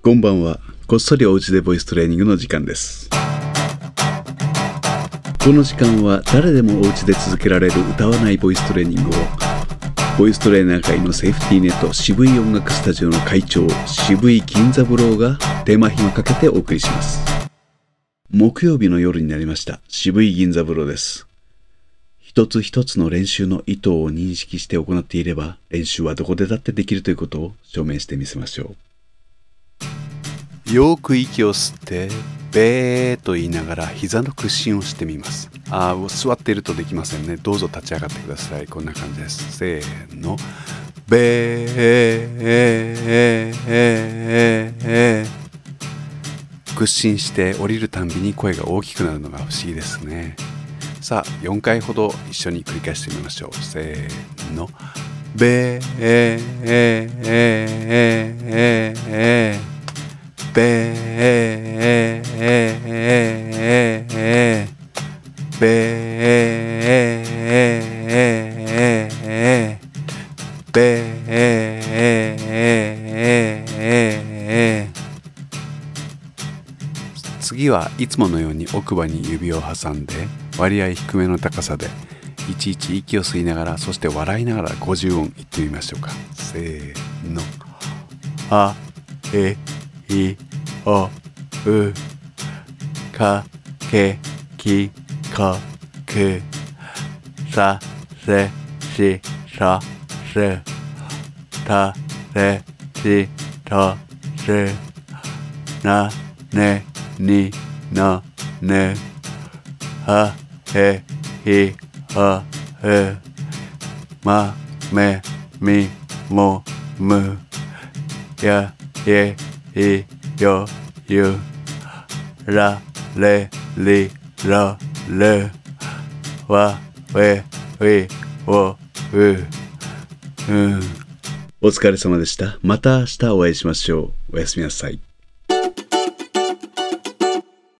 こんばんは。こっそりおうちでボイストレーニングの時間です。この時間は誰でもおうちで続けられる歌わないボイストレーニングをボイストレーナー界のセーフティーネット渋い音楽スタジオの会長渋い銀座ブローが手間暇かけてお送りします。木曜日の夜になりました。渋い銀座ブローです。一つ一つの練習の意図を認識して行っていれば練習はどこでだってできるということを証明してみせましょう。よく息を吸ってべーと言いながら膝の屈伸をしてみます。あ座っているとできませんね。どうぞ立ち上がってください。こんな感じです。せーの。べー屈伸して降りるたんびに声が大きくなるのが不思議ですね。さあ4回ほど一緒に繰り返してみましょう。せーの。べーべべべ次はいつものように奥歯に指を挟んで割合低めの高さでいちいち息を吸いながらそして笑いながら50音言ってみましょうかせーのあえいおうかけきこくさせしそすたれしとすなねにのぬはへひほうまめみもむやえいよゆられりらるわえいおううんお疲れ様でした。また明日お会いしましょう。おやすみなさい。